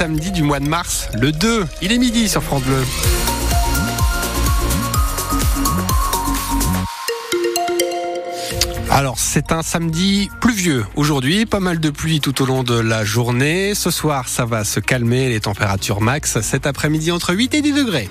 samedi du mois de mars, le 2. Il est midi sur France Bleu. Alors, c'est un samedi pluvieux aujourd'hui, pas mal de pluie tout au long de la journée. Ce soir, ça va se calmer, les températures max cet après-midi entre 8 et 10 degrés.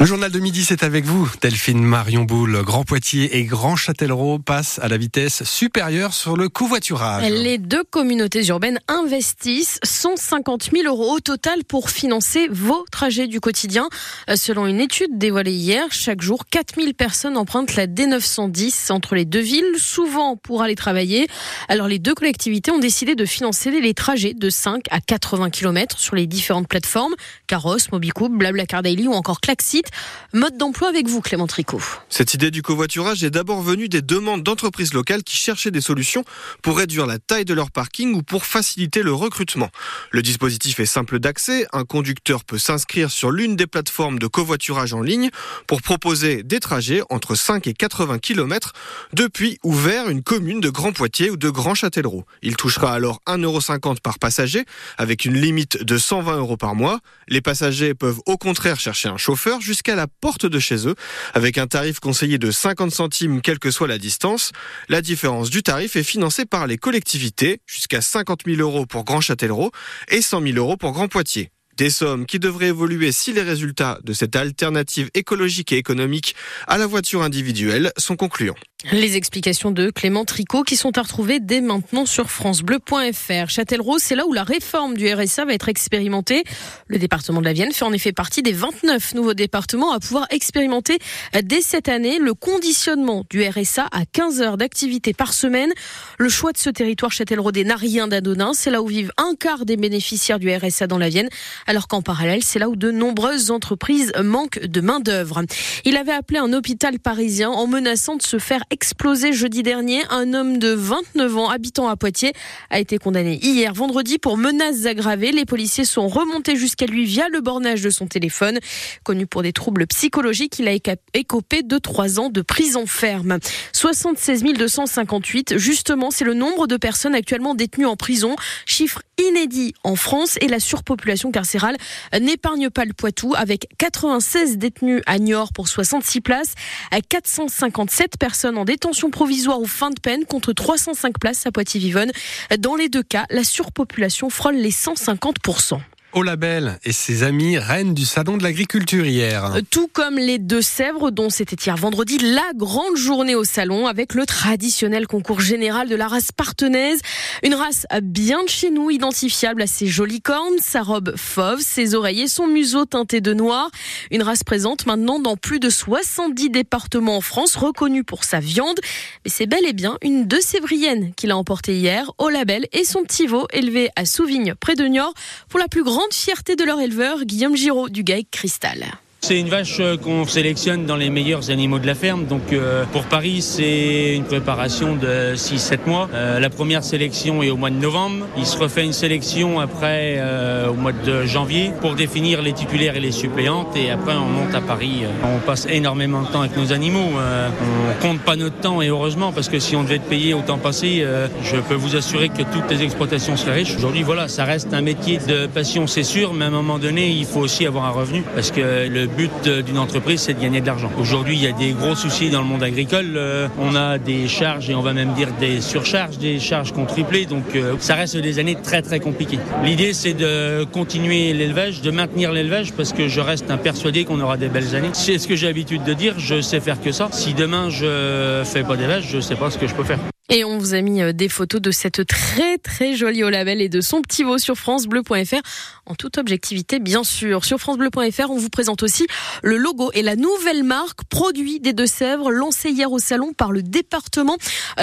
Le journal de midi, c'est avec vous, Delphine Marion Boule. Grand Poitiers et Grand Châtellerault passent à la vitesse supérieure sur le covoiturage. Les deux communautés urbaines investissent 150 000 euros au total pour financer vos trajets du quotidien. Selon une étude dévoilée hier, chaque jour, 4 000 personnes empruntent la D910 entre les deux villes, souvent pour aller travailler. Alors les deux collectivités ont décidé de financer les trajets de 5 à 80 km sur les différentes plateformes, Caros, Mobicoup, Blablacar Daily ou encore Klaxit. Mode d'emploi avec vous, Clément Tricot. Cette idée du covoiturage est d'abord venue des demandes d'entreprises locales qui cherchaient des solutions pour réduire la taille de leur parking ou pour faciliter le recrutement. Le dispositif est simple d'accès. Un conducteur peut s'inscrire sur l'une des plateformes de covoiturage en ligne pour proposer des trajets entre 5 et 80 km depuis ou vers une commune de Grand Poitiers ou de Grand Châtellerault. Il touchera alors 1,50€ par passager avec une limite de 120 euros par mois. Les passagers peuvent au contraire chercher un chauffeur la porte de chez eux, avec un tarif conseillé de 50 centimes quelle que soit la distance. La différence du tarif est financée par les collectivités, jusqu'à 50 000 euros pour Grand Châtellerault et 100 000 euros pour Grand Poitiers. Des sommes qui devraient évoluer si les résultats de cette alternative écologique et économique à la voiture individuelle sont concluants. Les explications de Clément Tricot qui sont à retrouver dès maintenant sur francebleu.fr. Châtellerault, c'est là où la réforme du RSA va être expérimentée. Le département de la Vienne fait en effet partie des 29 nouveaux départements à pouvoir expérimenter dès cette année le conditionnement du RSA à 15 heures d'activité par semaine. Le choix de ce territoire châtelleraudais n'a rien d'anodin. C'est là où vivent un quart des bénéficiaires du RSA dans la Vienne, alors qu'en parallèle, c'est là où de nombreuses entreprises manquent de main-d'œuvre. Il avait appelé un hôpital parisien en menaçant de se faire explosé jeudi dernier. Un homme de 29 ans habitant à Poitiers a été condamné hier vendredi pour menaces aggravées. Les policiers sont remontés jusqu'à lui via le bornage de son téléphone. Connu pour des troubles psychologiques, il a écopé de trois ans de prison ferme. 76 258, justement, c'est le nombre de personnes actuellement détenues en prison. Chiffre inédit en France et la surpopulation carcérale n'épargne pas le Poitou avec 96 détenus à Niort pour 66 places, 457 personnes en détention provisoire ou fin de peine contre 305 places à Poitiers-Vivonne. Dans les deux cas, la surpopulation frôle les 150%. Au label et ses amis reine du salon de l'agriculture hier. Tout comme les Deux-Sèvres, dont c'était hier vendredi la grande journée au salon avec le traditionnel concours général de la race partenaise. Une race bien de chez nous, identifiable à ses jolies cornes, sa robe fauve, ses oreilles et son museau teinté de noir. Une race présente maintenant dans plus de 70 départements en France, reconnue pour sa viande. Mais c'est bel et bien une Deux-Sévrienne qui l'a emportée hier au label et son petit veau élevé à Souvignes près de Niort pour la plus grande fierté de leur éleveur, Guillaume Giraud du GAEC Cristal. C'est une vache euh, qu'on sélectionne dans les meilleurs animaux de la ferme. Donc euh, pour Paris, c'est une préparation de 6-7 mois. Euh, la première sélection est au mois de novembre. Il se refait une sélection après au mois de janvier pour définir les titulaires et les suppléantes. Et après, on monte à Paris. On passe énormément de temps avec nos animaux. on compte pas notre temps et heureusement parce que si on devait être payé au temps passé, je peux vous assurer que toutes les exploitations seraient riches. Aujourd'hui, voilà, ça reste un métier de passion, c'est sûr, mais à un moment donné, il faut aussi avoir un revenu parce que le but d'une entreprise, c'est de gagner de l'argent. Aujourd'hui, il y a des gros soucis dans le monde agricole. Euh, on a des charges et on va même dire des surcharges, des charges qu'on triplé. Donc, euh, ça reste des années très très compliquées. L'idée, c'est de continuer l'élevage, de maintenir l'élevage parce que je reste persuadé qu'on aura des belles années. C'est ce que j'ai l'habitude de dire. Je sais faire que ça. Si demain je fais pas d'élevage, je sais pas ce que je peux faire. Et on vous a mis euh, des photos de cette très très jolie au label et de son petit veau sur francebleu.fr en toute objectivité bien sûr. Sur francebleu.fr, on vous présente aussi le logo et la nouvelle marque produit des Deux-Sèvres lancée hier au salon par le département.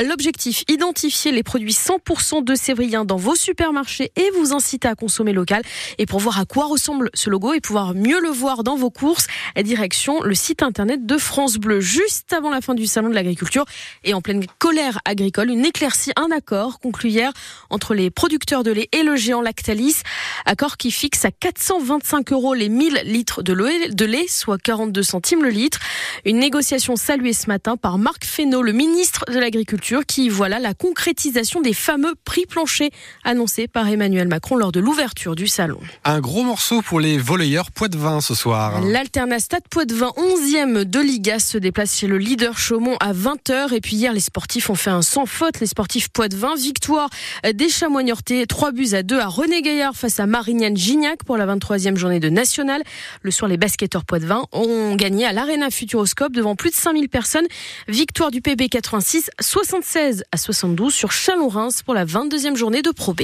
L'objectif, identifier les produits 100% de Sévrien dans vos supermarchés et vous inciter à consommer local. Et pour voir à quoi ressemble ce logo et pouvoir mieux le voir dans vos courses, direction le site internet de France Bleu juste avant la fin du salon de l'agriculture et en pleine colère agricole agricole. Une éclaircie, un accord conclu hier entre les producteurs de lait et le géant Lactalis. Accord qui fixe à 425 euros les 1000 litres de lait, soit 42 centimes le litre. Une négociation saluée ce matin par Marc Fesneau, le ministre de l'Agriculture, qui voilà la concrétisation des fameux prix planchers annoncés par Emmanuel Macron lors de l'ouverture du salon. Un gros morceau pour les volleyeurs Poitvin ce soir. L'Alternastat Poitvin, 11e de Liga, se déplace chez le leader Chaumont à 20h. Et puis hier, les sportifs ont fait un sans faute. Les sportifs Poitvin, victoire des Chamois 3 buts à 2 à René Gaillard face à Marignane Gignac pour la 23e journée de National. Le soir, les basketteurs Poitvin ont gagné à l'Arena Futuroscope devant plus de 5000 personnes. Victoire du PB 86, 76 à 72 sur Chalon-Reims pour la 22e journée de Pro B.